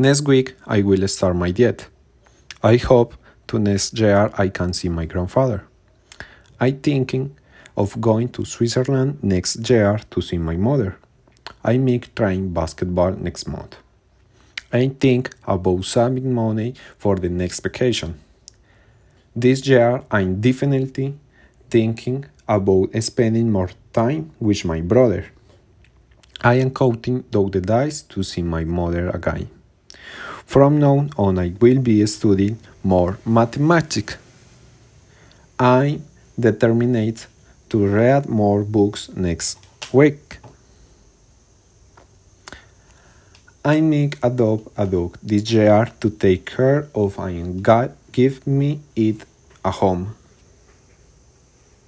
Next week I will start my diet. I hope to next year I can see my grandfather. I thinking of going to Switzerland next year to see my mother. I make trying basketball next month. I think about saving money for the next vacation. This year I'm definitely thinking about spending more time with my brother. I am counting down the days to see my mother again. From now on I will be studying more mathematics. I'm determined to read more books next week. I make adopt a dog this year to take care of and God give me it a home.